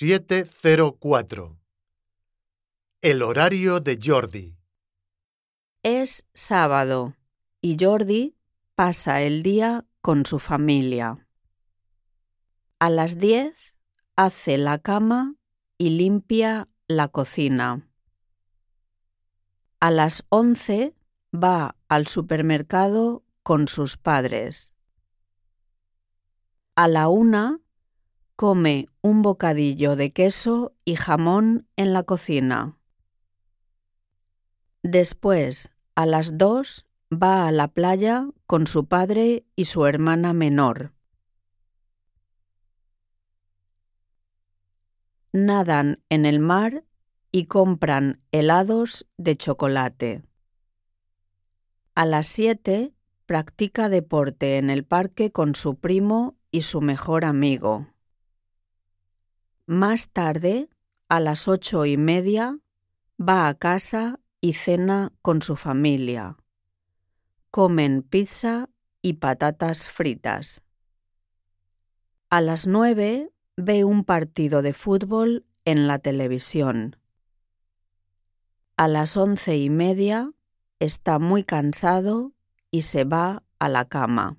704. El horario de Jordi. Es sábado y Jordi pasa el día con su familia. A las 10 hace la cama y limpia la cocina. A las 11 va al supermercado con sus padres. A la una come un bocadillo de queso y jamón en la cocina. Después, a las dos, va a la playa con su padre y su hermana menor. Nadan en el mar y compran helados de chocolate. A las siete practica deporte en el parque con su primo y su mejor amigo. Más tarde, a las ocho y media, va a casa y cena con su familia. Comen pizza y patatas fritas. A las nueve ve un partido de fútbol en la televisión. A las once y media está muy cansado y se va a la cama.